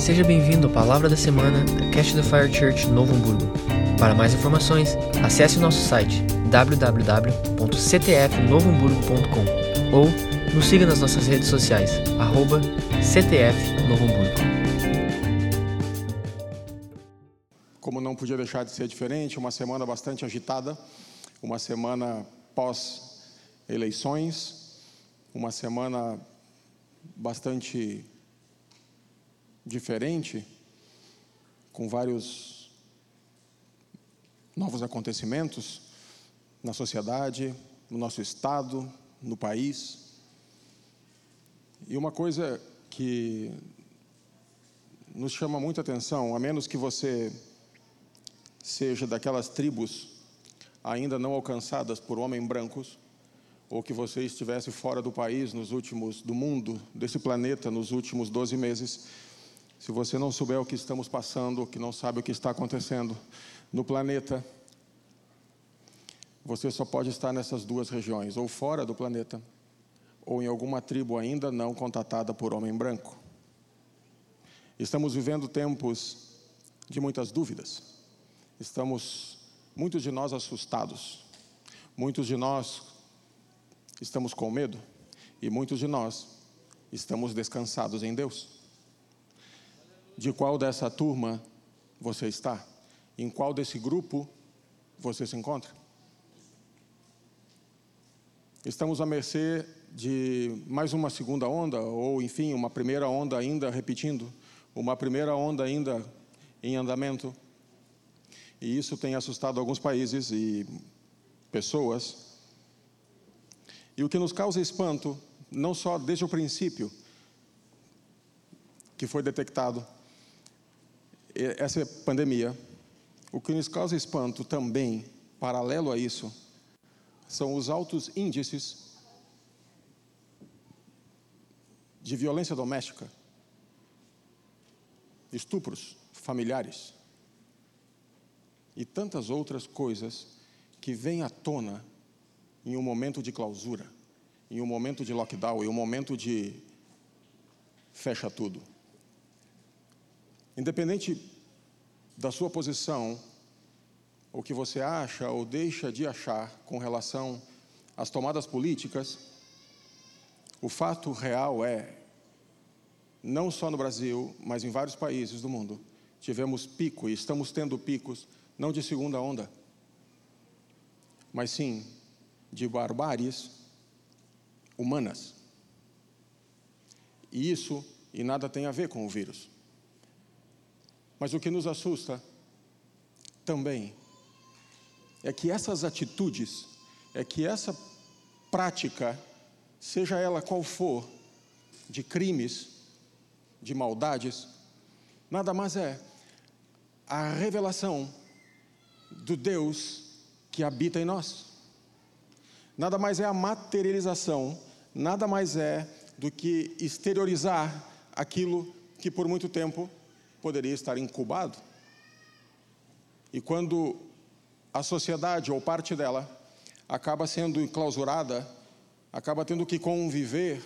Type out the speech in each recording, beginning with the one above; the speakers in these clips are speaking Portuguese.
Seja bem-vindo à Palavra da Semana da Cash the Fire Church Novo Hamburgo. Para mais informações, acesse o nosso site www.ctfnovohamburgo.com ou nos siga nas nossas redes sociais, arroba. Como não podia deixar de ser diferente, uma semana bastante agitada, uma semana pós-eleições, uma semana bastante diferente, com vários novos acontecimentos na sociedade, no nosso estado, no país. E uma coisa que nos chama muita atenção, a menos que você seja daquelas tribos ainda não alcançadas por homens brancos, ou que você estivesse fora do país nos últimos do mundo, desse planeta nos últimos 12 meses, se você não souber o que estamos passando, que não sabe o que está acontecendo no planeta, você só pode estar nessas duas regiões, ou fora do planeta, ou em alguma tribo ainda não contatada por homem branco. Estamos vivendo tempos de muitas dúvidas. Estamos, muitos de nós, assustados. Muitos de nós estamos com medo. E muitos de nós estamos descansados em Deus. De qual dessa turma você está? Em qual desse grupo você se encontra? Estamos à mercê de mais uma segunda onda, ou enfim, uma primeira onda ainda repetindo, uma primeira onda ainda em andamento. E isso tem assustado alguns países e pessoas. E o que nos causa espanto, não só desde o princípio que foi detectado, essa pandemia, o que nos causa espanto também, paralelo a isso, são os altos índices de violência doméstica, estupros familiares e tantas outras coisas que vêm à tona em um momento de clausura, em um momento de lockdown, em um momento de fecha tudo. Independente da sua posição, o que você acha ou deixa de achar com relação às tomadas políticas, o fato real é, não só no Brasil, mas em vários países do mundo, tivemos pico e estamos tendo picos, não de segunda onda, mas sim de barbáries humanas. E isso e nada tem a ver com o vírus. Mas o que nos assusta também é que essas atitudes, é que essa prática, seja ela qual for, de crimes, de maldades, nada mais é a revelação do Deus que habita em nós. Nada mais é a materialização, nada mais é do que exteriorizar aquilo que por muito tempo poderia estar incubado. E quando a sociedade ou parte dela acaba sendo enclausurada, acaba tendo que conviver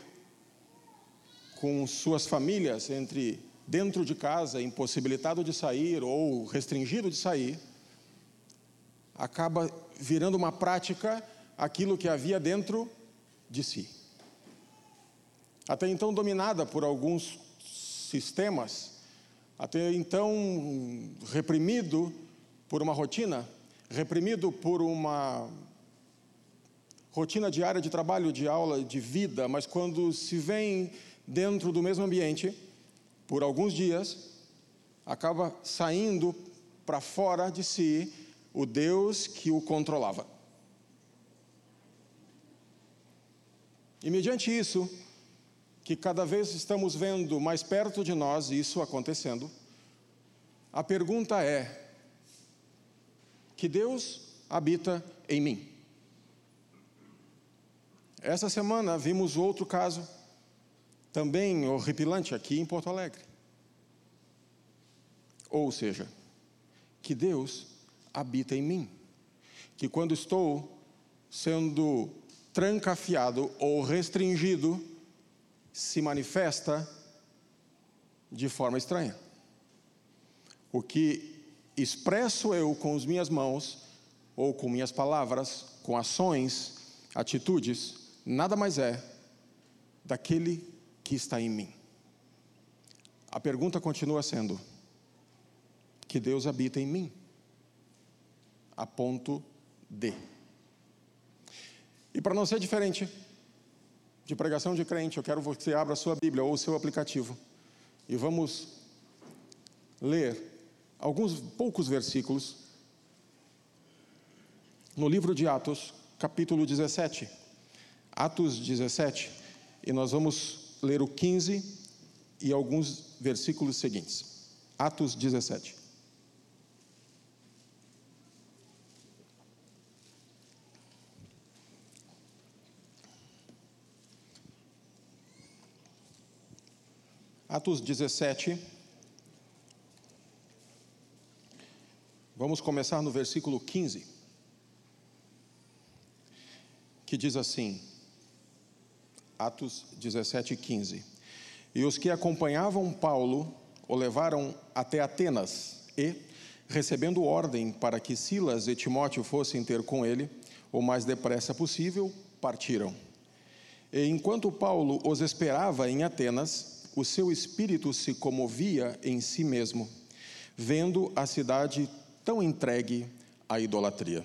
com suas famílias entre dentro de casa, impossibilitado de sair ou restringido de sair, acaba virando uma prática aquilo que havia dentro de si. Até então dominada por alguns sistemas até então reprimido por uma rotina, reprimido por uma rotina diária de trabalho, de aula, de vida, mas quando se vem dentro do mesmo ambiente, por alguns dias, acaba saindo para fora de si o Deus que o controlava. E mediante isso, que cada vez estamos vendo mais perto de nós isso acontecendo, a pergunta é: que Deus habita em mim? Essa semana vimos outro caso, também horripilante, aqui em Porto Alegre. Ou seja, que Deus habita em mim. Que quando estou sendo trancafiado ou restringido, se manifesta de forma estranha. O que expresso eu com as minhas mãos, ou com minhas palavras, com ações, atitudes, nada mais é daquele que está em mim. A pergunta continua sendo: que Deus habita em mim? A ponto de. E para não ser diferente de pregação de crente, eu quero que você abra a sua Bíblia ou o seu aplicativo e vamos ler alguns poucos versículos no livro de Atos, capítulo 17. Atos 17, e nós vamos ler o 15 e alguns versículos seguintes. Atos 17. Atos 17. Vamos começar no versículo 15, que diz assim: Atos 17, 15. E os que acompanhavam Paulo o levaram até Atenas e, recebendo ordem para que Silas e Timóteo fossem ter com ele, o mais depressa possível, partiram. E enquanto Paulo os esperava em Atenas, o seu espírito se comovia em si mesmo, vendo a cidade tão entregue à idolatria.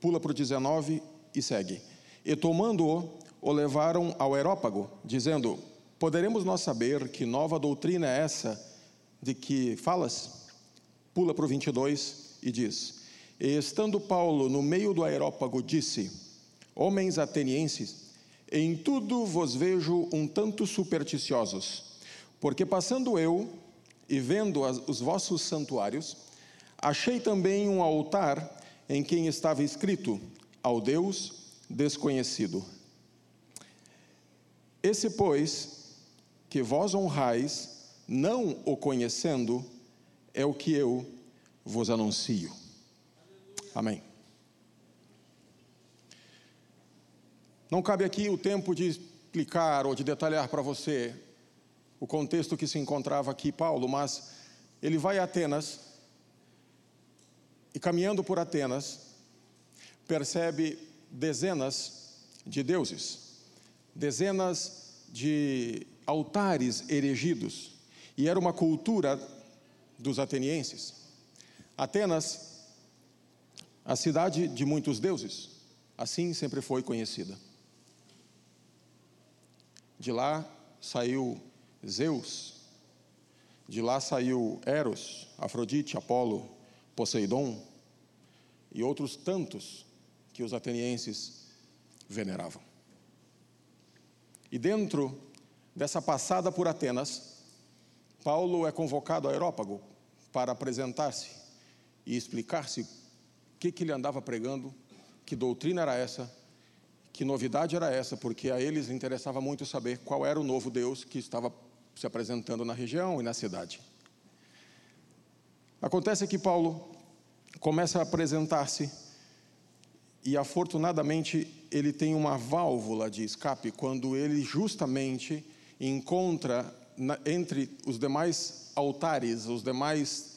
Pula para o 19 e segue. E tomando-o, o levaram ao Aerópago, dizendo: Poderemos nós saber que nova doutrina é essa de que falas? Pula para o 22 e diz: E estando Paulo no meio do Aerópago, disse: Homens atenienses, em tudo vos vejo um tanto supersticiosos, porque passando eu e vendo as, os vossos santuários, achei também um altar em quem estava escrito: Ao Deus desconhecido. Esse, pois, que vós honrais, não o conhecendo, é o que eu vos anuncio. Amém. Não cabe aqui o tempo de explicar ou de detalhar para você o contexto que se encontrava aqui Paulo, mas ele vai a Atenas e caminhando por Atenas, percebe dezenas de deuses, dezenas de altares erigidos, e era uma cultura dos atenienses. Atenas, a cidade de muitos deuses, assim sempre foi conhecida. De lá saiu Zeus, de lá saiu Eros, Afrodite, Apolo, Poseidon e outros tantos que os atenienses veneravam. E dentro dessa passada por Atenas, Paulo é convocado a Aerópago para apresentar-se e explicar-se o que, que ele andava pregando, que doutrina era essa que novidade era essa? Porque a eles interessava muito saber qual era o novo Deus que estava se apresentando na região e na cidade. Acontece que Paulo começa a apresentar-se e afortunadamente ele tem uma válvula de escape quando ele justamente encontra entre os demais altares, os demais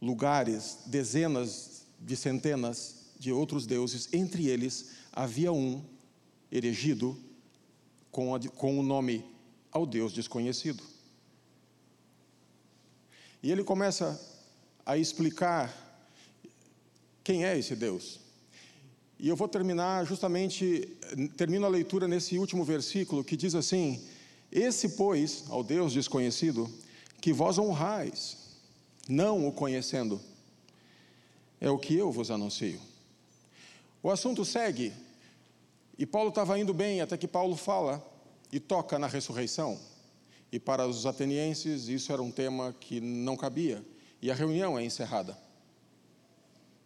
lugares, dezenas de centenas de outros deuses, entre eles havia um erigido com, a, com o nome ao Deus desconhecido. E ele começa a explicar quem é esse Deus. E eu vou terminar justamente, termino a leitura nesse último versículo que diz assim: Esse, pois, ao Deus desconhecido, que vós honrais, não o conhecendo, é o que eu vos anuncio. O assunto segue, e Paulo estava indo bem até que Paulo fala e toca na ressurreição. E para os atenienses isso era um tema que não cabia, e a reunião é encerrada.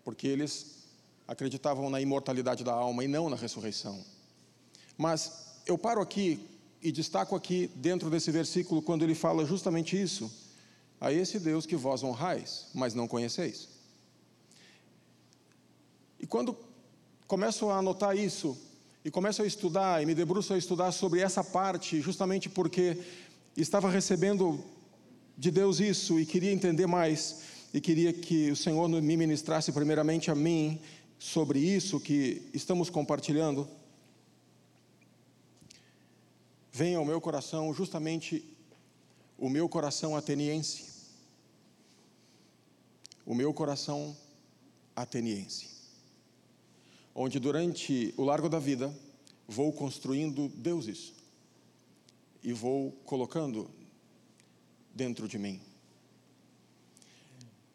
Porque eles acreditavam na imortalidade da alma e não na ressurreição. Mas eu paro aqui e destaco aqui dentro desse versículo quando ele fala justamente isso: a esse Deus que vós honrais, mas não conheceis. E quando começo a anotar isso, E começo a estudar e me debruço a estudar sobre essa parte, justamente porque estava recebendo de Deus isso e queria entender mais e queria que o Senhor me ministrasse primeiramente a mim sobre isso que estamos compartilhando. Vem ao meu coração justamente o meu coração ateniense. O meu coração ateniense. Onde durante o largo da vida vou construindo deuses e vou colocando dentro de mim.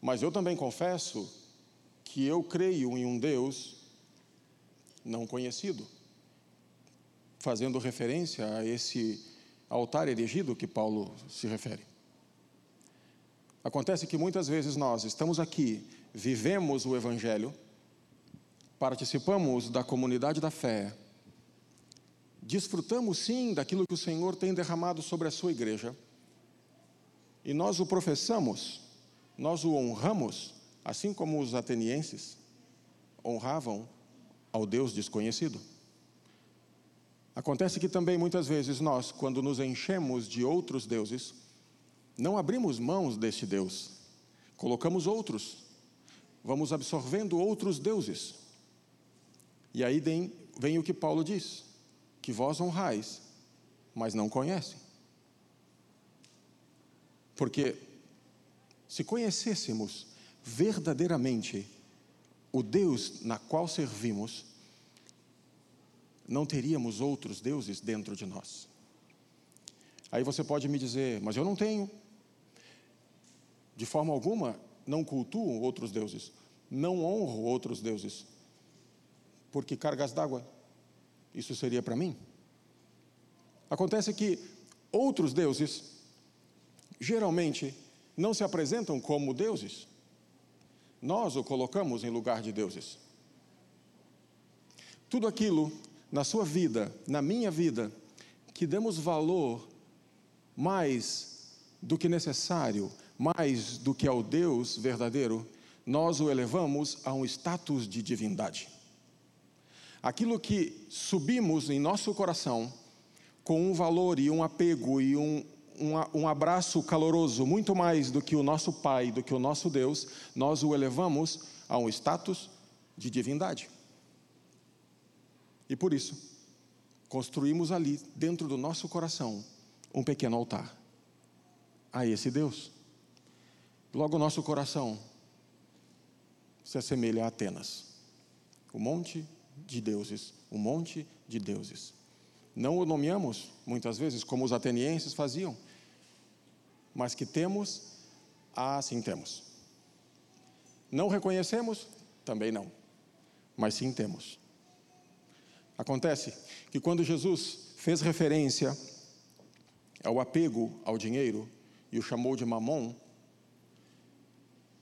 Mas eu também confesso que eu creio em um Deus não conhecido, fazendo referência a esse altar erigido que Paulo se refere. Acontece que muitas vezes nós estamos aqui, vivemos o Evangelho, participamos da comunidade da fé, desfrutamos sim daquilo que o Senhor tem derramado sobre a sua igreja, e nós o professamos, nós o honramos, assim como os atenienses honravam ao Deus desconhecido. Acontece que também muitas vezes nós, quando nos enchemos de outros deuses, não abrimos mãos deste Deus, colocamos outros, vamos absorvendo outros deuses. E aí vem, vem o que Paulo diz: que vós honrais, mas não conhecem. Porque se conhecêssemos verdadeiramente o Deus na qual servimos, não teríamos outros deuses dentro de nós. Aí você pode me dizer, mas eu não tenho. De forma alguma, não cultuo outros deuses, não honro outros deuses, porque cargas d'água, isso seria para mim. Acontece que outros deuses geralmente não se apresentam como deuses. Nós o colocamos em lugar de deuses. Tudo aquilo na sua vida, na minha vida, que damos valor mais do que necessário, mais do que ao Deus verdadeiro, nós o elevamos a um status de divindade. Aquilo que subimos em nosso coração com um valor e um apego e um, um, um abraço caloroso, muito mais do que o nosso Pai, do que o nosso Deus, nós o elevamos a um status de divindade. E por isso, construímos ali, dentro do nosso coração, um pequeno altar a esse Deus. Logo, o nosso coração se assemelha a Atenas, o monte de deuses, o monte de deuses. Não o nomeamos, muitas vezes, como os atenienses faziam, mas que temos, ah, sim temos. Não reconhecemos? Também não, mas sim temos. Acontece que quando Jesus fez referência ao apego ao dinheiro e o chamou de mamon,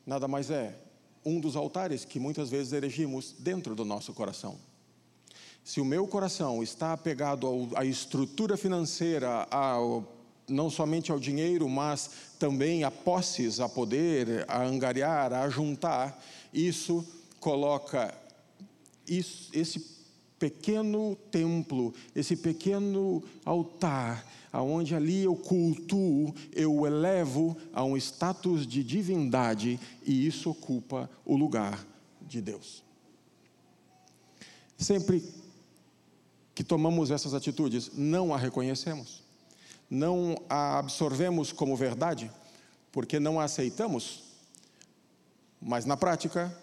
nada mais é um dos altares que muitas vezes erigimos dentro do nosso coração. Se o meu coração está apegado à estrutura financeira, ao não somente ao dinheiro, mas também a posses, a poder, a angariar, a juntar, isso coloca isso, esse pequeno templo, esse pequeno altar, aonde ali eu cultuo, eu elevo a um status de divindade e isso ocupa o lugar de Deus. Sempre que tomamos essas atitudes, não a reconhecemos não a absorvemos como verdade, porque não a aceitamos, mas na prática,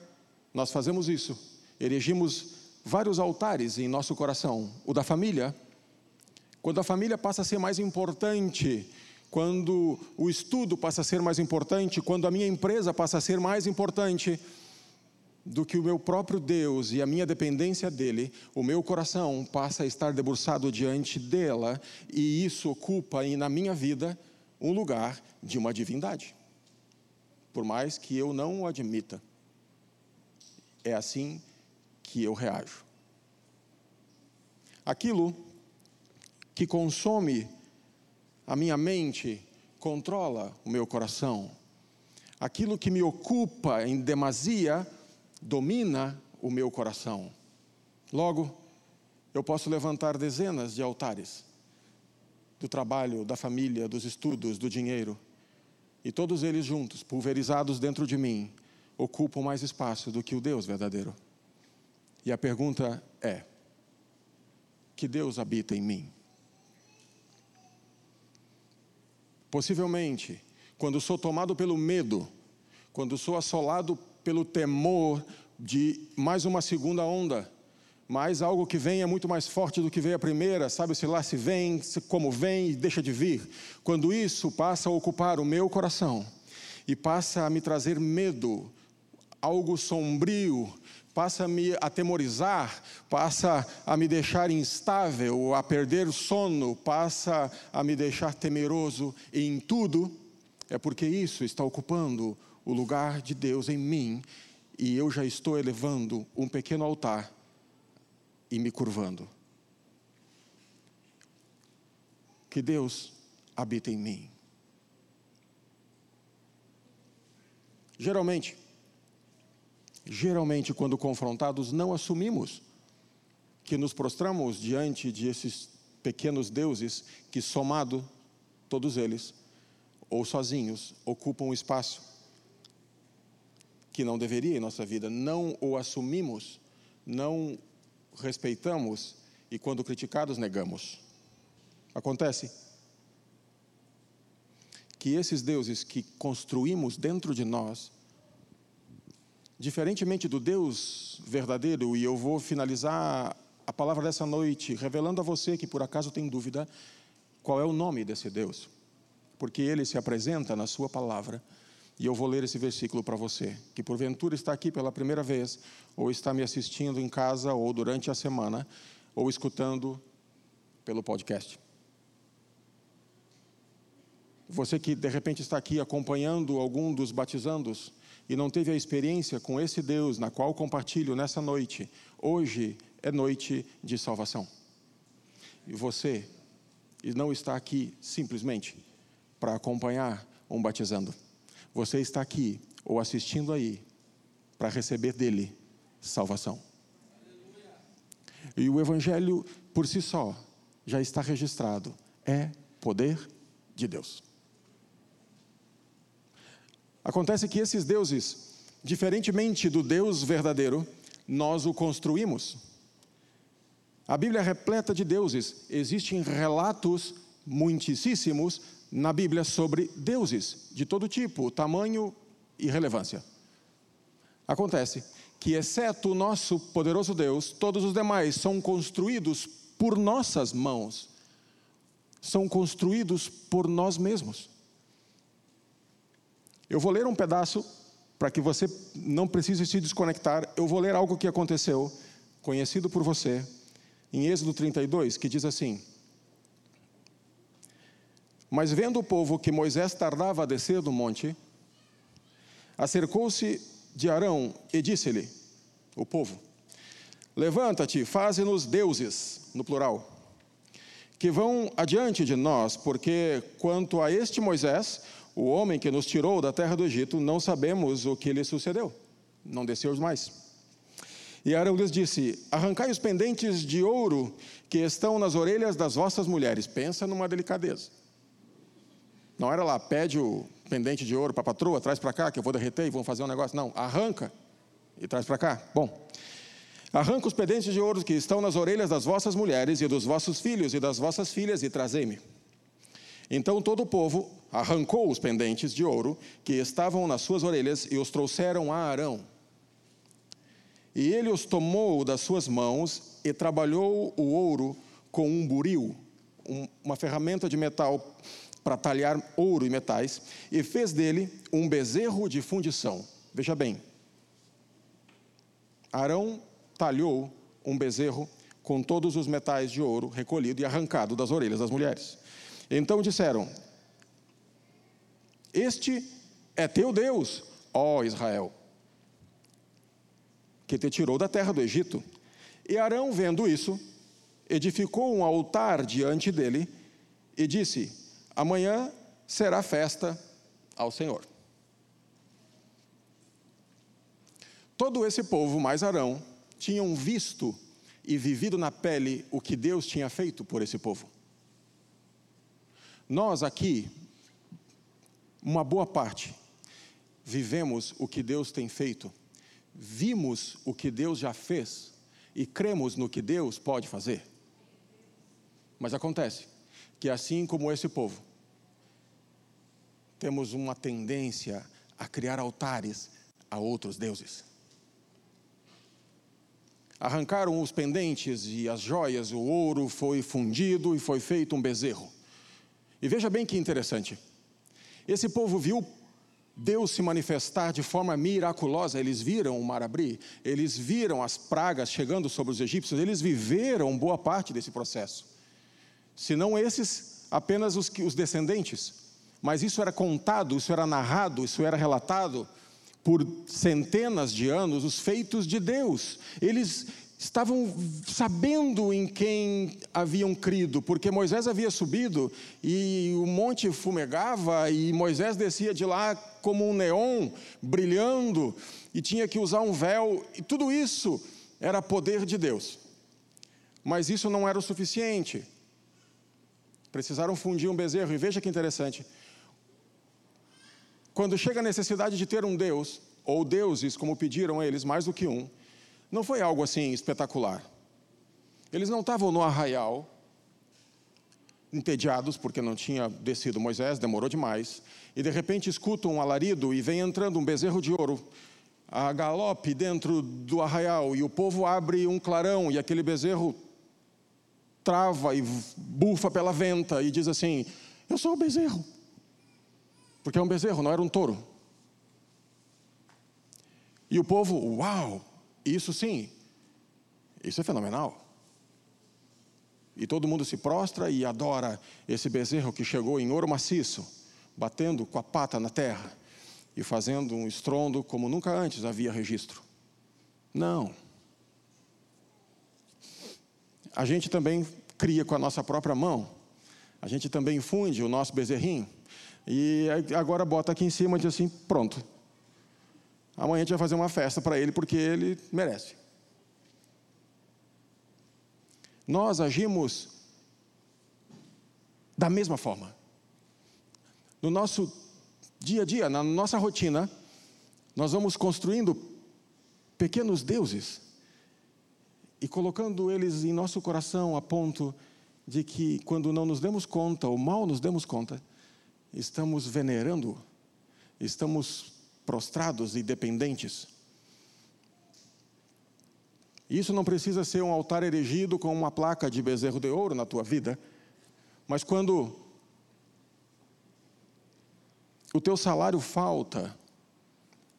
nós fazemos isso, erigimos vários altares em nosso coração. O da família, quando a família passa a ser mais importante, quando o estudo passa a ser mais importante, quando a minha empresa passa a ser mais importante, do que o meu próprio Deus e a minha dependência dele, o meu coração passa a estar debruçado diante dela e isso ocupa na minha vida um lugar de uma divindade. Por mais que eu não o admita. É assim que eu reajo. Aquilo que consome a minha mente controla o meu coração. Aquilo que me ocupa em demasia domina o meu coração. Logo, eu posso levantar dezenas de altares do trabalho, da família, dos estudos, do dinheiro. E todos eles juntos, pulverizados dentro de mim, ocupam mais espaço do que o Deus verdadeiro. E a pergunta é: que Deus habita em mim? Possivelmente, quando sou tomado pelo medo, quando sou assolado pelo temor de mais uma segunda onda, mas algo que vem é muito mais forte do que veio a primeira, sabe-se lá se vem, se como vem e deixa de vir. Quando isso passa a ocupar o meu coração e passa a me trazer medo, algo sombrio, passa a me atemorizar, passa a me deixar instável, a perder sono, passa a me deixar temeroso em tudo, é porque isso está ocupando o lugar de Deus em mim e eu já estou elevando um pequeno altar e me curvando. Que Deus habita em mim. Geralmente, geralmente, quando confrontados, não assumimos que nos prostramos diante de esses pequenos deuses que, somado, todos eles, ou sozinhos, ocupam o espaço que não deveria em nossa vida. Não o assumimos, não respeitamos e, quando criticados, negamos. Acontece que esses deuses que construímos dentro de nós, diferentemente do Deus verdadeiro, e eu vou finalizar a palavra dessa noite revelando a você que por acaso tem dúvida qual é o nome desse Deus, porque ele se apresenta na Sua palavra e eu vou ler esse versículo para você, que porventura está aqui pela primeira vez, ou está me assistindo em casa, ou durante a semana, ou escutando pelo podcast. Você que de repente está aqui acompanhando algum dos batizandos e não teve a experiência com esse Deus na qual compartilho nessa noite, hoje é noite de salvação. E você não está aqui simplesmente para acompanhar um batizando. Você está aqui ou assistindo aí para receber dele salvação. E o Evangelho, por si só, já está registrado. É poder de Deus. Acontece que esses deuses, diferentemente do Deus verdadeiro, nós o construímos. A Bíblia é repleta de deuses. Existem relatos muitíssimos na Bíblia sobre deuses de todo tipo, tamanho e relevância. Acontece que, exceto o nosso poderoso Deus, todos os demais são construídos por nossas mãos, são construídos por nós mesmos. Eu vou ler um pedaço para que você não precise se desconectar. Eu vou ler algo que aconteceu, conhecido por você, em Êxodo 32, que diz assim: mas vendo o povo que Moisés tardava a descer do monte, acercou-se de Arão e disse-lhe: O povo, levanta-te, faze-nos deuses, no plural, que vão adiante de nós, porque quanto a este Moisés, o homem que nos tirou da terra do Egito, não sabemos o que lhe sucedeu. Não desceu mais. E Arão lhes disse: Arrancai os pendentes de ouro que estão nas orelhas das vossas mulheres. Pensa numa delicadeza. Não era lá, pede o pendente de ouro para a patroa, traz para cá, que eu vou derreter e vamos fazer um negócio. Não, arranca e traz para cá. Bom, arranca os pendentes de ouro que estão nas orelhas das vossas mulheres e dos vossos filhos e das vossas filhas e trazei-me. Então todo o povo arrancou os pendentes de ouro que estavam nas suas orelhas e os trouxeram a Arão. E ele os tomou das suas mãos e trabalhou o ouro com um buril, uma ferramenta de metal para talhar ouro e metais, e fez dele um bezerro de fundição. Veja bem, Arão talhou um bezerro com todos os metais de ouro recolhido e arrancado das orelhas das mulheres. Então disseram: Este é teu Deus, ó Israel, que te tirou da terra do Egito. E Arão, vendo isso, edificou um altar diante dele e disse: Amanhã será festa ao Senhor. Todo esse povo, mais Arão, tinham visto e vivido na pele o que Deus tinha feito por esse povo. Nós aqui, uma boa parte, vivemos o que Deus tem feito, vimos o que Deus já fez e cremos no que Deus pode fazer. Mas acontece que, assim como esse povo, temos uma tendência a criar altares a outros deuses. Arrancaram os pendentes e as joias, o ouro foi fundido e foi feito um bezerro. E veja bem que interessante. Esse povo viu Deus se manifestar de forma miraculosa. Eles viram o mar abrir, eles viram as pragas chegando sobre os egípcios, eles viveram boa parte desse processo. Se não esses, apenas os, os descendentes. Mas isso era contado, isso era narrado, isso era relatado por centenas de anos, os feitos de Deus. Eles estavam sabendo em quem haviam crido, porque Moisés havia subido e o monte fumegava e Moisés descia de lá como um neon brilhando e tinha que usar um véu, e tudo isso era poder de Deus. Mas isso não era o suficiente. Precisaram fundir um bezerro, e veja que interessante. Quando chega a necessidade de ter um Deus, ou deuses, como pediram eles, mais do que um, não foi algo assim espetacular. Eles não estavam no arraial, entediados, porque não tinha descido Moisés, demorou demais, e de repente escutam um alarido e vem entrando um bezerro de ouro a galope dentro do arraial, e o povo abre um clarão, e aquele bezerro trava e bufa pela venta e diz assim: Eu sou o bezerro. Porque é um bezerro, não era um touro. E o povo, uau, isso sim, isso é fenomenal. E todo mundo se prostra e adora esse bezerro que chegou em ouro maciço, batendo com a pata na terra e fazendo um estrondo como nunca antes havia registro. Não. A gente também cria com a nossa própria mão, a gente também funde o nosso bezerrinho, e agora bota aqui em cima e diz assim: pronto, Amanhã a gente vai fazer uma festa para ele porque ele merece. Nós agimos da mesma forma. No nosso dia a dia, na nossa rotina, nós vamos construindo pequenos deuses e colocando eles em nosso coração a ponto de que, quando não nos demos conta, ou mal nos demos conta, estamos venerando, estamos prostrados e dependentes. Isso não precisa ser um altar erigido com uma placa de bezerro de ouro na tua vida, mas quando o teu salário falta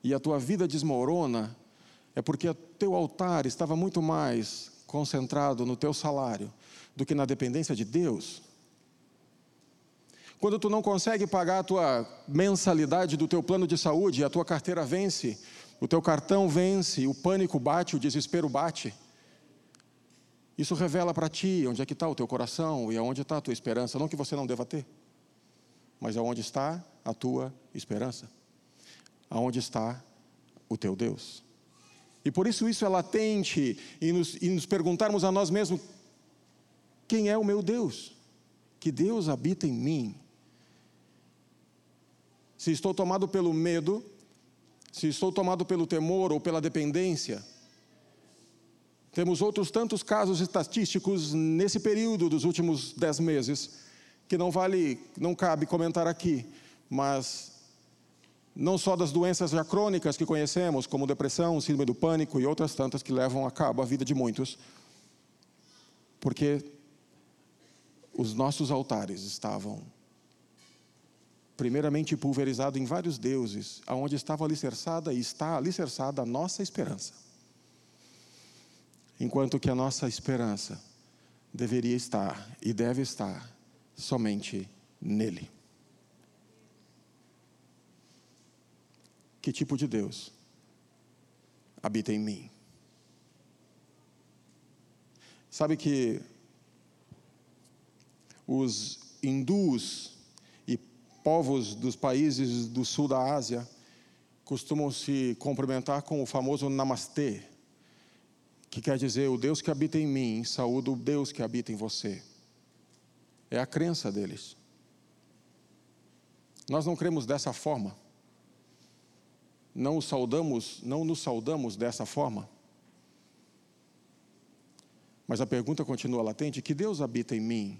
e a tua vida desmorona, é porque o teu altar estava muito mais concentrado no teu salário do que na dependência de Deus. Quando tu não consegue pagar a tua mensalidade do teu plano de saúde, a tua carteira vence, o teu cartão vence, o pânico bate, o desespero bate. Isso revela para ti onde é que está o teu coração e aonde está a tua esperança. Não que você não deva ter, mas aonde está a tua esperança. Aonde está o teu Deus. E por isso isso é latente e nos, nos perguntarmos a nós mesmos: quem é o meu Deus? Que Deus habita em mim se estou tomado pelo medo, se estou tomado pelo temor ou pela dependência. Temos outros tantos casos estatísticos nesse período dos últimos dez meses, que não vale, não cabe comentar aqui, mas não só das doenças já crônicas que conhecemos, como depressão, síndrome do pânico e outras tantas que levam a cabo a vida de muitos, porque os nossos altares estavam primeiramente pulverizado em vários deuses, aonde estava alicerçada e está alicerçada a nossa esperança. Enquanto que a nossa esperança deveria estar e deve estar somente nele. Que tipo de Deus habita em mim? Sabe que os hindus povos dos países do sul da Ásia costumam se cumprimentar com o famoso namastê, que quer dizer o Deus que habita em mim, saúda o Deus que habita em você. É a crença deles. Nós não cremos dessa forma. Não o saudamos, não nos saudamos dessa forma. Mas a pergunta continua latente: que Deus habita em mim?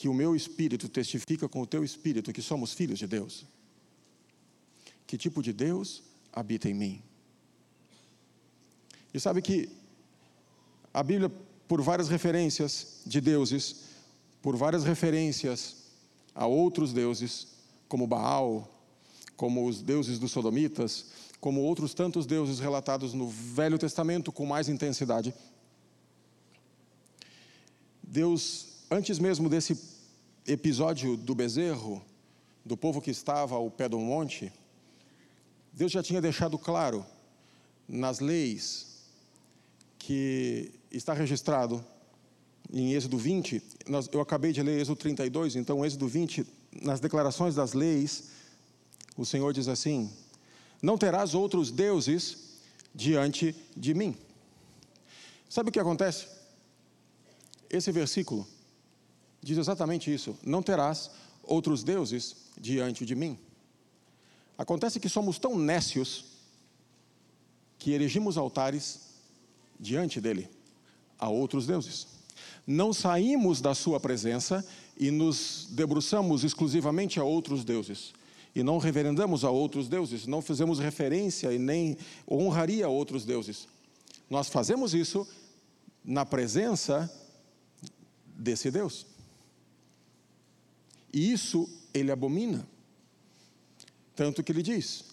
Que o meu espírito testifica com o teu espírito que somos filhos de Deus? Que tipo de Deus habita em mim? E sabe que a Bíblia, por várias referências de deuses, por várias referências a outros deuses, como Baal, como os deuses dos sodomitas, como outros tantos deuses relatados no Velho Testamento com mais intensidade. Deus, antes mesmo desse episódio do bezerro, do povo que estava ao pé do monte, Deus já tinha deixado claro nas leis que está registrado em Êxodo 20, nós, eu acabei de ler Êxodo 32, então Êxodo 20, nas declarações das leis, o Senhor diz assim: Não terás outros deuses diante de mim. Sabe o que acontece? Esse versículo diz exatamente isso: Não terás outros deuses diante de mim. Acontece que somos tão nécios que erigimos altares diante dele a outros deuses não saímos da Sua presença e nos debruçamos exclusivamente a outros deuses. E não reverendamos a outros deuses, não fizemos referência e nem honraria a outros deuses. Nós fazemos isso na presença desse Deus. E isso ele abomina. Tanto que ele diz: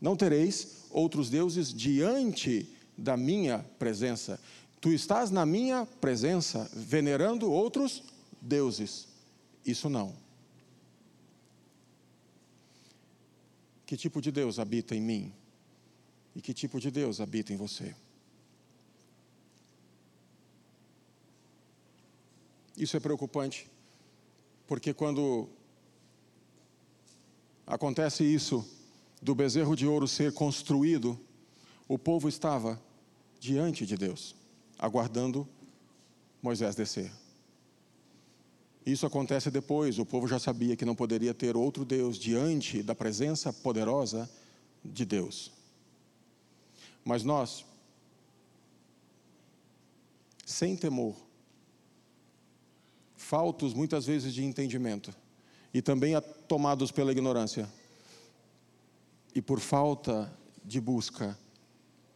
Não tereis outros deuses diante da minha presença. Tu estás na minha presença venerando outros deuses. Isso não. Que tipo de Deus habita em mim? E que tipo de Deus habita em você? Isso é preocupante, porque quando acontece isso, do bezerro de ouro ser construído, o povo estava diante de Deus aguardando Moisés descer. Isso acontece depois, o povo já sabia que não poderia ter outro Deus diante da presença poderosa de Deus. Mas nós, sem temor, faltos muitas vezes de entendimento e também tomados pela ignorância, e por falta de busca,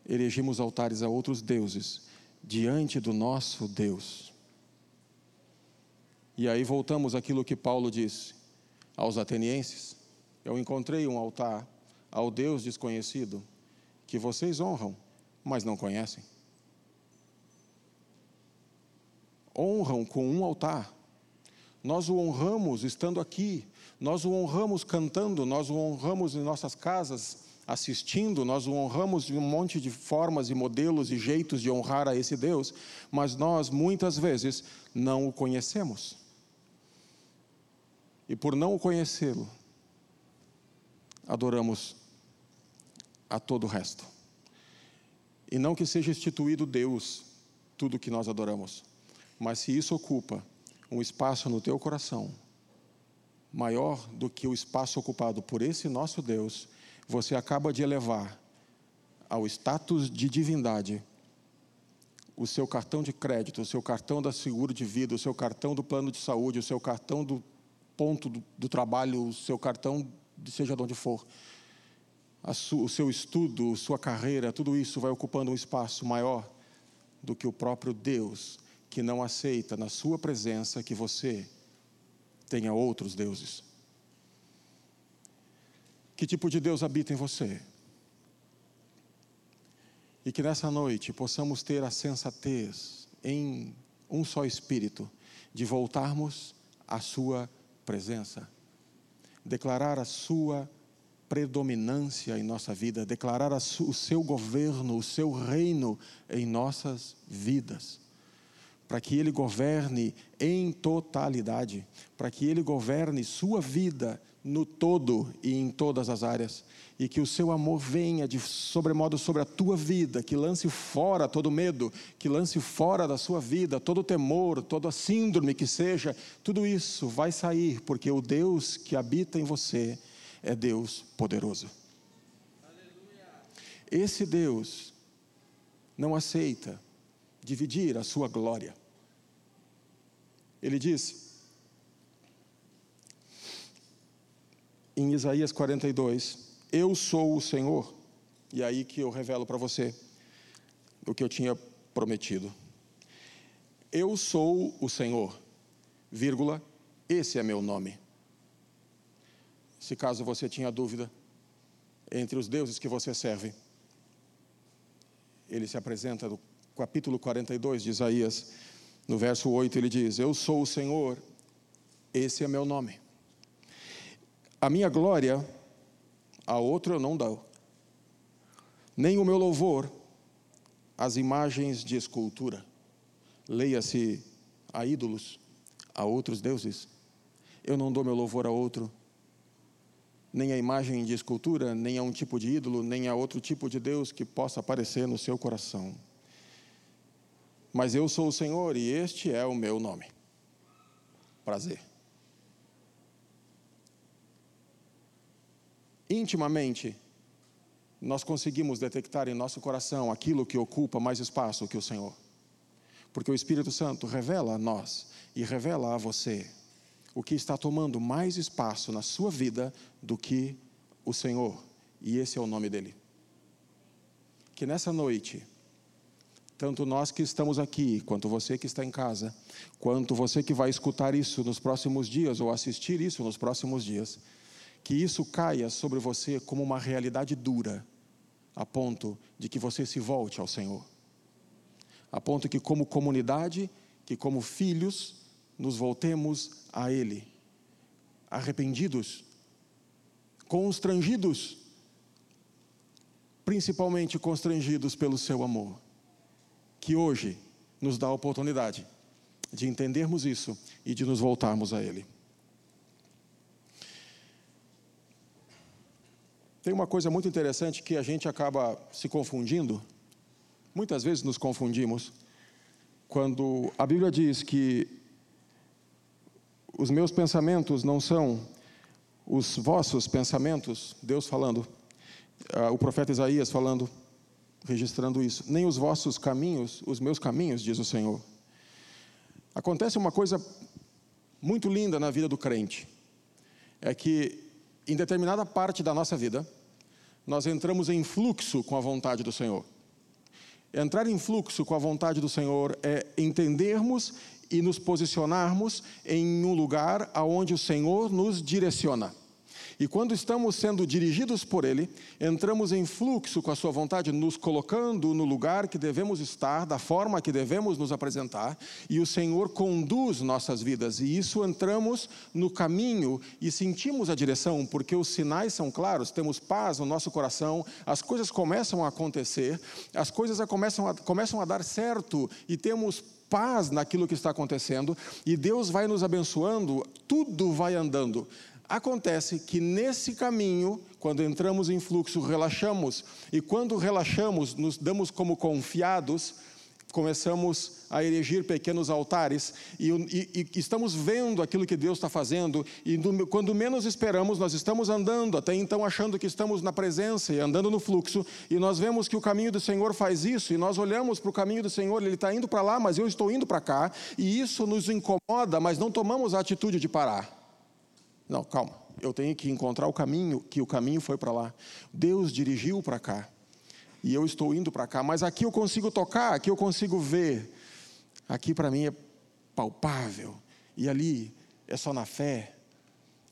erigimos altares a outros deuses diante do nosso Deus. E aí voltamos àquilo que Paulo disse aos atenienses: Eu encontrei um altar ao Deus desconhecido que vocês honram, mas não conhecem. Honram com um altar. Nós o honramos estando aqui, nós o honramos cantando, nós o honramos em nossas casas, assistindo, nós o honramos de um monte de formas e modelos e jeitos de honrar a esse Deus, mas nós muitas vezes não o conhecemos. E por não o conhecê-lo, adoramos a todo o resto. E não que seja instituído Deus tudo que nós adoramos, mas se isso ocupa um espaço no teu coração maior do que o espaço ocupado por esse nosso Deus, você acaba de elevar ao status de divindade o seu cartão de crédito, o seu cartão da seguro de vida, o seu cartão do plano de saúde, o seu cartão do ponto do, do trabalho, o seu cartão seja de onde for. Su, o seu estudo, sua carreira, tudo isso vai ocupando um espaço maior do que o próprio Deus, que não aceita na sua presença que você tenha outros deuses. Que tipo de Deus habita em você? E que nessa noite possamos ter a sensatez em um só espírito de voltarmos à Sua presença, declarar a Sua predominância em nossa vida, declarar o seu governo, o seu reino em nossas vidas, para que Ele governe em totalidade, para que Ele governe sua vida no todo e em todas as áreas, e que o seu amor venha de sobremodo sobre a tua vida, que lance fora todo medo, que lance fora da sua vida todo temor, toda síndrome que seja, tudo isso vai sair, porque o Deus que habita em você é Deus poderoso. Esse Deus não aceita dividir a sua glória. Ele diz, em Isaías 42, Eu sou o Senhor, e é aí que eu revelo para você o que eu tinha prometido. Eu sou o Senhor, vírgula, esse é meu nome. Se caso você tinha dúvida entre os deuses que você serve, ele se apresenta capítulo 42 de Isaías, no verso 8, ele diz: Eu sou o Senhor, esse é meu nome. A minha glória a outro eu não dou, nem o meu louvor às imagens de escultura. Leia-se a ídolos, a outros deuses. Eu não dou meu louvor a outro, nem a imagem de escultura, nem a um tipo de ídolo, nem a outro tipo de Deus que possa aparecer no seu coração. Mas eu sou o Senhor e este é o meu nome. Prazer. intimamente, nós conseguimos detectar em nosso coração aquilo que ocupa mais espaço que o Senhor. Porque o Espírito Santo revela a nós e revela a você o que está tomando mais espaço na sua vida do que o Senhor, e esse é o nome dele. Que nessa noite, tanto nós que estamos aqui, quanto você que está em casa, quanto você que vai escutar isso nos próximos dias ou assistir isso nos próximos dias, que isso caia sobre você como uma realidade dura, a ponto de que você se volte ao Senhor. A ponto que, como comunidade, que como filhos, nos voltemos a Ele, arrependidos, constrangidos, principalmente constrangidos pelo Seu amor, que hoje nos dá a oportunidade de entendermos isso e de nos voltarmos a Ele. Tem uma coisa muito interessante que a gente acaba se confundindo, muitas vezes nos confundimos, quando a Bíblia diz que os meus pensamentos não são os vossos pensamentos, Deus falando, uh, o profeta Isaías falando, registrando isso, nem os vossos caminhos, os meus caminhos, diz o Senhor. Acontece uma coisa muito linda na vida do crente, é que em determinada parte da nossa vida, nós entramos em fluxo com a vontade do Senhor. Entrar em fluxo com a vontade do Senhor é entendermos e nos posicionarmos em um lugar aonde o Senhor nos direciona. E quando estamos sendo dirigidos por Ele, entramos em fluxo com a Sua vontade, nos colocando no lugar que devemos estar, da forma que devemos nos apresentar, e o Senhor conduz nossas vidas. E isso entramos no caminho e sentimos a direção, porque os sinais são claros, temos paz no nosso coração, as coisas começam a acontecer, as coisas começam a, começam a dar certo e temos paz naquilo que está acontecendo e Deus vai nos abençoando, tudo vai andando. Acontece que nesse caminho, quando entramos em fluxo, relaxamos, e quando relaxamos, nos damos como confiados, começamos a erigir pequenos altares e, e, e estamos vendo aquilo que Deus está fazendo, e do, quando menos esperamos, nós estamos andando, até então achando que estamos na presença e andando no fluxo, e nós vemos que o caminho do Senhor faz isso, e nós olhamos para o caminho do Senhor, ele está indo para lá, mas eu estou indo para cá, e isso nos incomoda, mas não tomamos a atitude de parar. Não, calma. Eu tenho que encontrar o caminho, que o caminho foi para lá. Deus dirigiu para cá. E eu estou indo para cá. Mas aqui eu consigo tocar, aqui eu consigo ver. Aqui para mim é palpável. E ali é só na fé.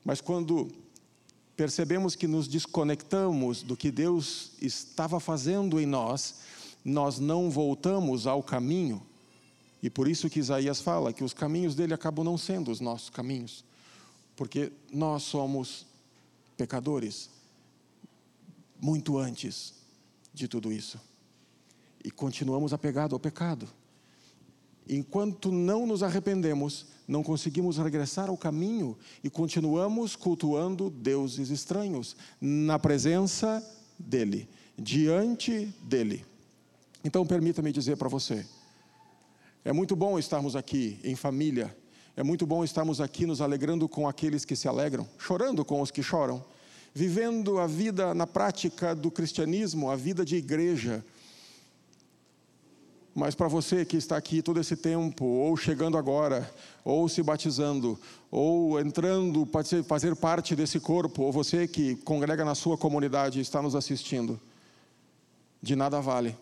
Mas quando percebemos que nos desconectamos do que Deus estava fazendo em nós, nós não voltamos ao caminho. E por isso que Isaías fala que os caminhos dele acabam não sendo os nossos caminhos porque nós somos pecadores muito antes de tudo isso. E continuamos apegados ao pecado. enquanto não nos arrependemos, não conseguimos regressar ao caminho e continuamos cultuando deuses estranhos na presença dEle, diante dEle. Então, permita-me dizer para você: é muito bom estarmos aqui em família, é muito bom estarmos aqui nos alegrando com aqueles que se alegram, chorando com os que choram, vivendo a vida na prática do cristianismo, a vida de igreja mas para você que está aqui todo esse tempo, ou chegando agora, ou se batizando, ou entrando para fazer parte desse corpo, ou você que congrega na sua comunidade e está nos assistindo, de nada vale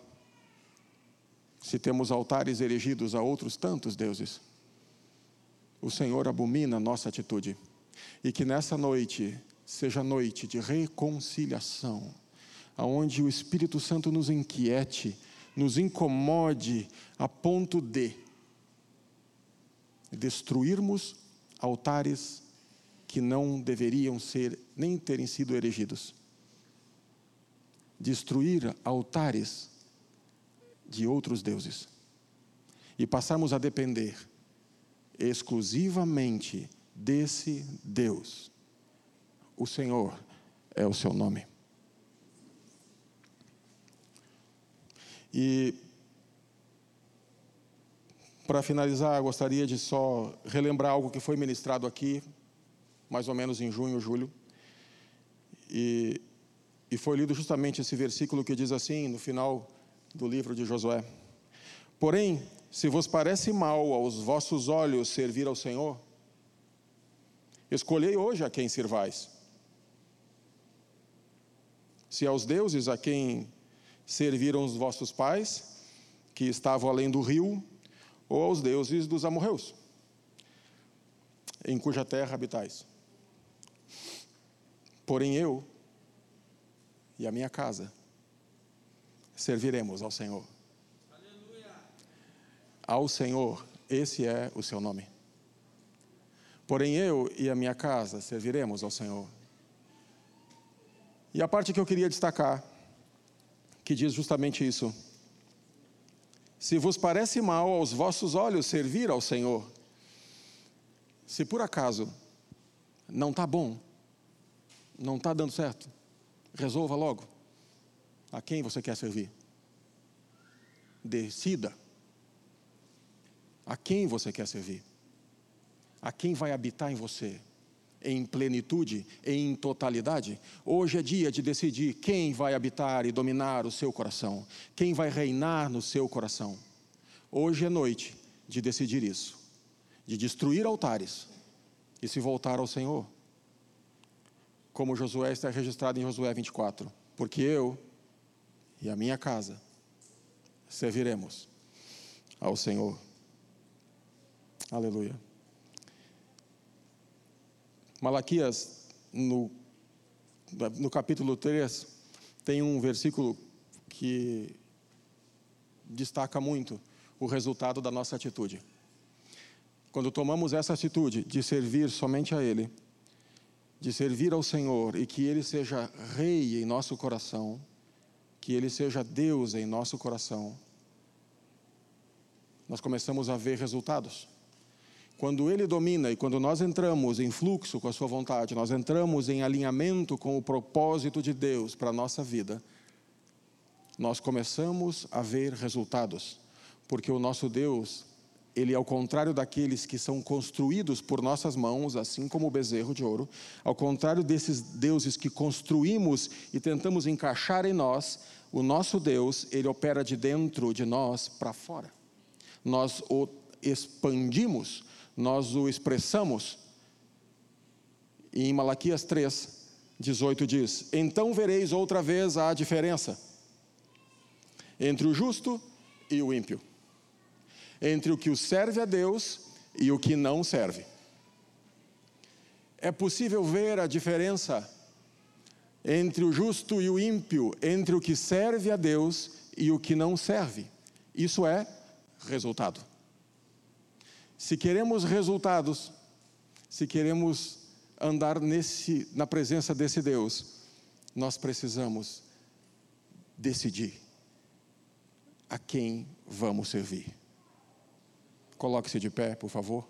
se temos altares erigidos a outros tantos deuses. O Senhor abomina nossa atitude. E que nessa noite seja noite de reconciliação, aonde o Espírito Santo nos inquiete nos incomode a ponto de destruirmos altares que não deveriam ser nem terem sido erigidos. Destruir altares de outros deuses e passarmos a depender exclusivamente desse Deus. O Senhor é o seu nome. E para finalizar, gostaria de só relembrar algo que foi ministrado aqui, mais ou menos em junho, julho. E, e foi lido justamente esse versículo que diz assim, no final do livro de Josué: Porém, se vos parece mal aos vossos olhos servir ao Senhor, escolhei hoje a quem servais. Se aos deuses a quem serviram os vossos pais, que estavam além do rio, ou aos deuses dos amorreus, em cuja terra habitais. Porém eu e a minha casa serviremos ao Senhor. Ao Senhor, esse é o seu nome. Porém eu e a minha casa serviremos ao Senhor. E a parte que eu queria destacar que diz justamente isso. Se vos parece mal aos vossos olhos servir ao Senhor, se por acaso não está bom, não está dando certo, resolva logo a quem você quer servir. Decida a quem você quer servir, a quem vai habitar em você em plenitude, em totalidade. Hoje é dia de decidir quem vai habitar e dominar o seu coração, quem vai reinar no seu coração. Hoje é noite de decidir isso, de destruir altares e se voltar ao Senhor. Como Josué está registrado em Josué 24: Porque eu e a minha casa serviremos ao Senhor. Aleluia. Malaquias, no, no capítulo 3, tem um versículo que destaca muito o resultado da nossa atitude. Quando tomamos essa atitude de servir somente a Ele, de servir ao Senhor e que Ele seja Rei em nosso coração, que Ele seja Deus em nosso coração, nós começamos a ver resultados. Quando Ele domina e quando nós entramos em fluxo com a Sua vontade, nós entramos em alinhamento com o propósito de Deus para a nossa vida, nós começamos a ver resultados, porque o nosso Deus, ele ao contrário daqueles que são construídos por nossas mãos, assim como o bezerro de ouro, ao contrário desses deuses que construímos e tentamos encaixar em nós, o nosso Deus, ele opera de dentro de nós para fora. Nós o expandimos nós o expressamos. Em Malaquias 3, 18 diz: Então vereis outra vez a diferença entre o justo e o ímpio, entre o que o serve a Deus e o que não serve. É possível ver a diferença entre o justo e o ímpio, entre o que serve a Deus e o que não serve. Isso é resultado. Se queremos resultados, se queremos andar nesse, na presença desse Deus, nós precisamos decidir a quem vamos servir. Coloque-se de pé, por favor.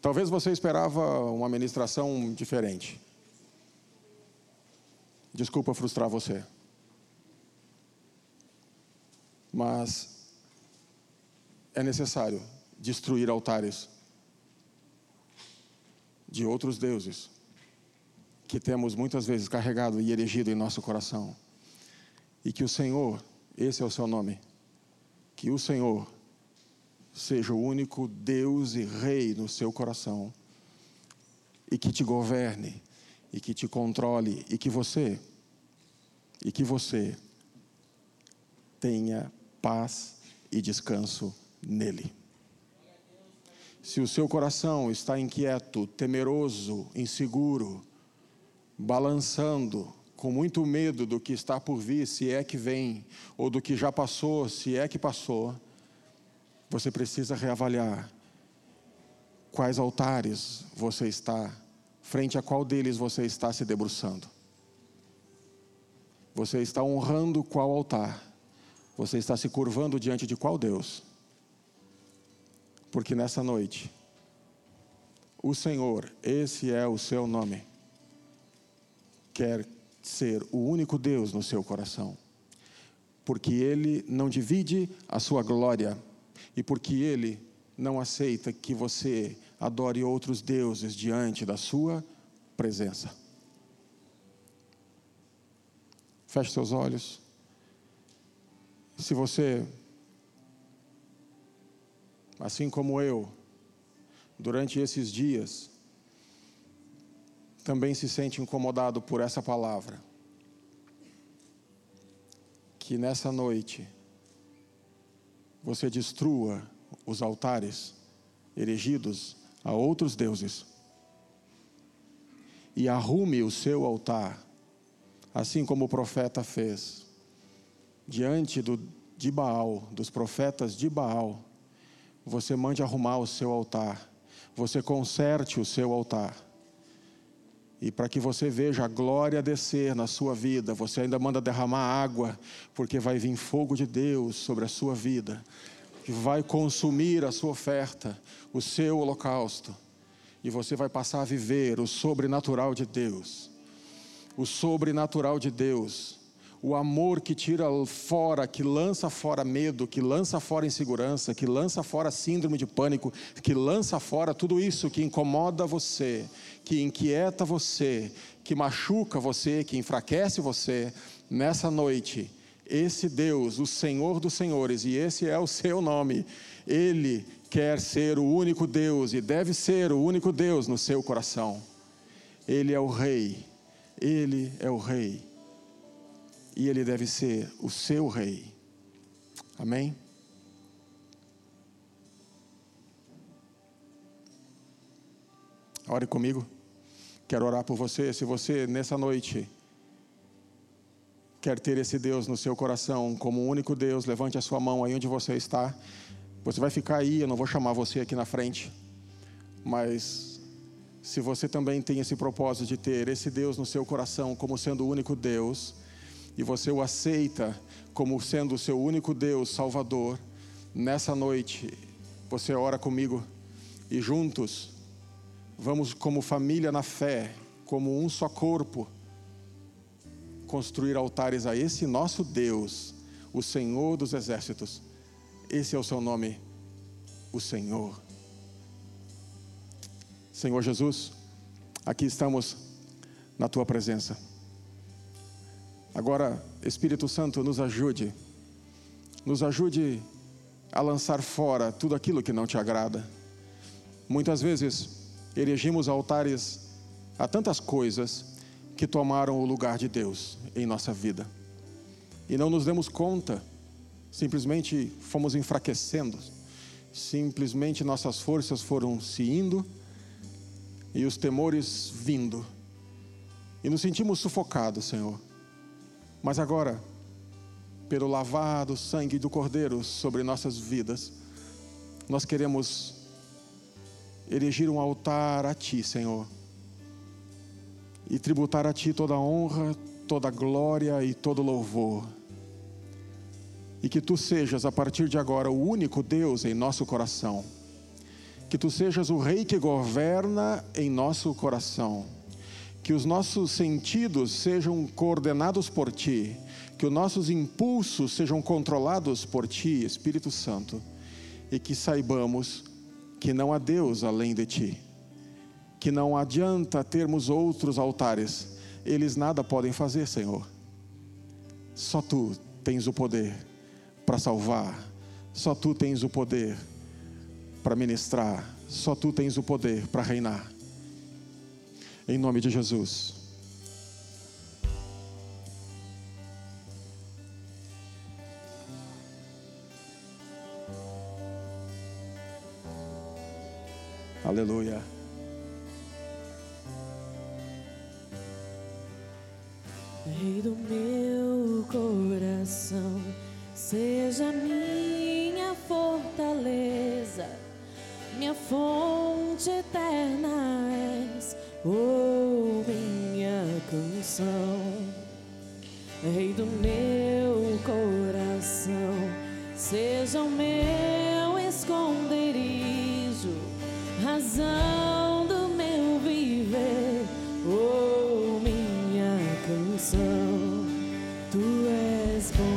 Talvez você esperava uma ministração diferente. Desculpa frustrar você. Mas é necessário destruir altares de outros deuses que temos muitas vezes carregado e erigido em nosso coração. E que o Senhor, esse é o seu nome, que o Senhor seja o único Deus e Rei no seu coração, e que te governe, e que te controle, e que você, e que você tenha paz e descanso nele. Se o seu coração está inquieto, temeroso, inseguro, balançando, com muito medo do que está por vir, se é que vem, ou do que já passou, se é que passou, você precisa reavaliar quais altares você está, frente a qual deles você está se debruçando. Você está honrando qual altar? Você está se curvando diante de qual Deus? Porque nessa noite, o Senhor, esse é o seu nome, quer ser o único Deus no seu coração. Porque Ele não divide a sua glória e porque Ele não aceita que você adore outros deuses diante da sua presença. Feche seus olhos. Se você assim como eu, durante esses dias, também se sente incomodado por essa palavra. Que nessa noite você destrua os altares erigidos a outros deuses e arrume o seu altar, assim como o profeta fez, diante do, de Baal, dos profetas de Baal você mande arrumar o seu altar, você conserte o seu altar. E para que você veja a glória descer na sua vida, você ainda manda derramar água, porque vai vir fogo de Deus sobre a sua vida, que vai consumir a sua oferta, o seu holocausto, e você vai passar a viver o sobrenatural de Deus. O sobrenatural de Deus o amor que tira fora, que lança fora medo, que lança fora insegurança, que lança fora síndrome de pânico, que lança fora tudo isso que incomoda você, que inquieta você, que machuca você, que enfraquece você, nessa noite, esse Deus, o Senhor dos Senhores, e esse é o seu nome, Ele quer ser o único Deus e deve ser o único Deus no seu coração. Ele é o Rei, Ele é o Rei e ele deve ser o seu rei. Amém? Ore comigo. Quero orar por você. Se você nessa noite quer ter esse Deus no seu coração como o único Deus, levante a sua mão aí onde você está. Você vai ficar aí, eu não vou chamar você aqui na frente. Mas se você também tem esse propósito de ter esse Deus no seu coração como sendo o único Deus, e você o aceita como sendo o seu único Deus, Salvador, nessa noite você ora comigo e juntos vamos, como família na fé, como um só corpo, construir altares a esse nosso Deus, o Senhor dos exércitos. Esse é o seu nome, o Senhor. Senhor Jesus, aqui estamos na tua presença. Agora, Espírito Santo, nos ajude, nos ajude a lançar fora tudo aquilo que não te agrada. Muitas vezes erigimos altares a tantas coisas que tomaram o lugar de Deus em nossa vida e não nos demos conta, simplesmente fomos enfraquecendo, simplesmente nossas forças foram se indo e os temores vindo e nos sentimos sufocados, Senhor. Mas agora, pelo lavado sangue do Cordeiro sobre nossas vidas, nós queremos erigir um altar a Ti, Senhor, e tributar a Ti toda honra, toda glória e todo louvor. E que tu sejas, a partir de agora, o único Deus em nosso coração. Que tu sejas o Rei que governa em nosso coração. Que os nossos sentidos sejam coordenados por ti. Que os nossos impulsos sejam controlados por ti, Espírito Santo. E que saibamos que não há Deus além de ti. Que não adianta termos outros altares. Eles nada podem fazer, Senhor. Só tu tens o poder para salvar. Só tu tens o poder para ministrar. Só tu tens o poder para reinar. Em nome de Jesus. Aleluia. Rei do meu coração, seja minha fortaleza, minha fonte eterna oh minha canção. Rei do meu coração, seja o meu esconderijo, razão do meu viver, oh minha canção. Tu és bom,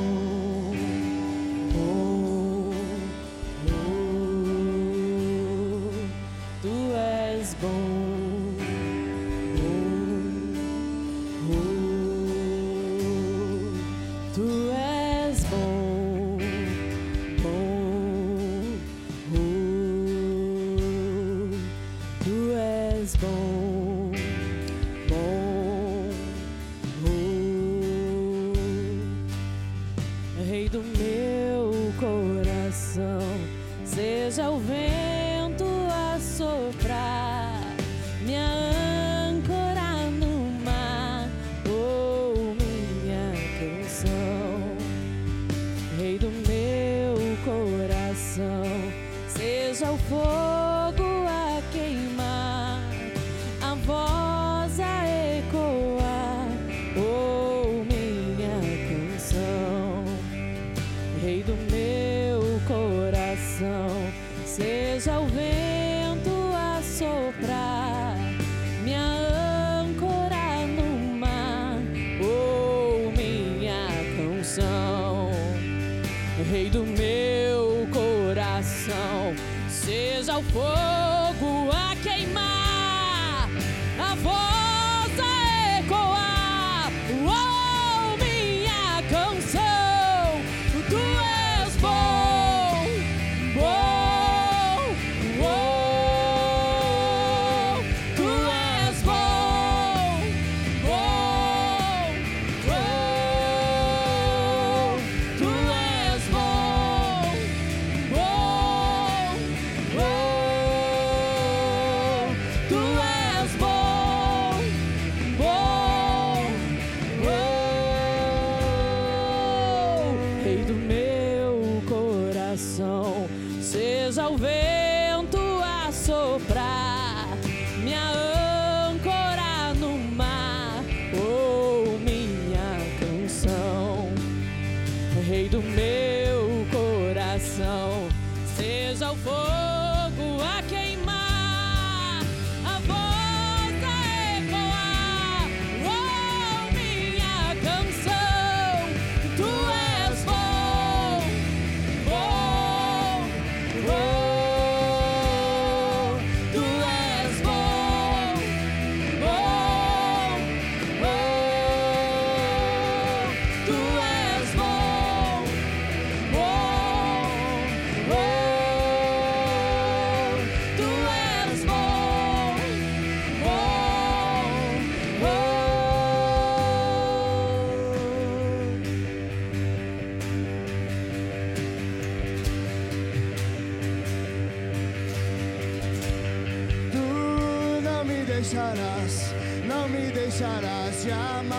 deixarás jamais.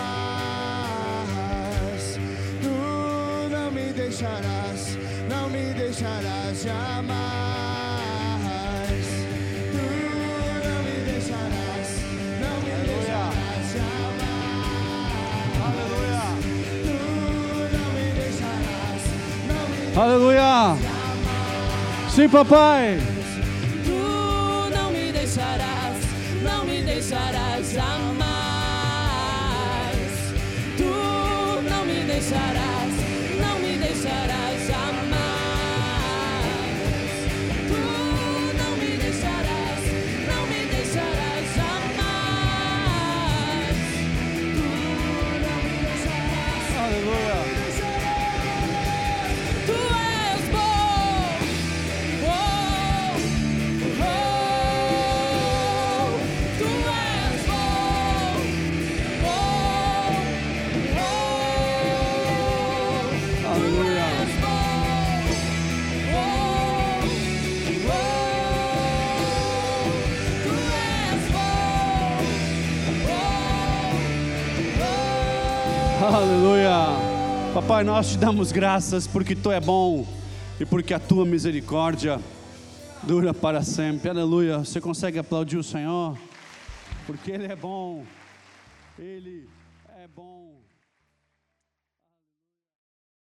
Tu não me deixarás, não me deixarás jamais. Tu não me deixarás, não me deixarás jamais. Aleluia. Tu não me deixarás, não Aleluia. Sim, papai. Aleluia. Papai, nós te damos graças porque tu é bom e porque a tua misericórdia dura para sempre. Aleluia. Você consegue aplaudir o Senhor? Porque Ele é bom. Ele.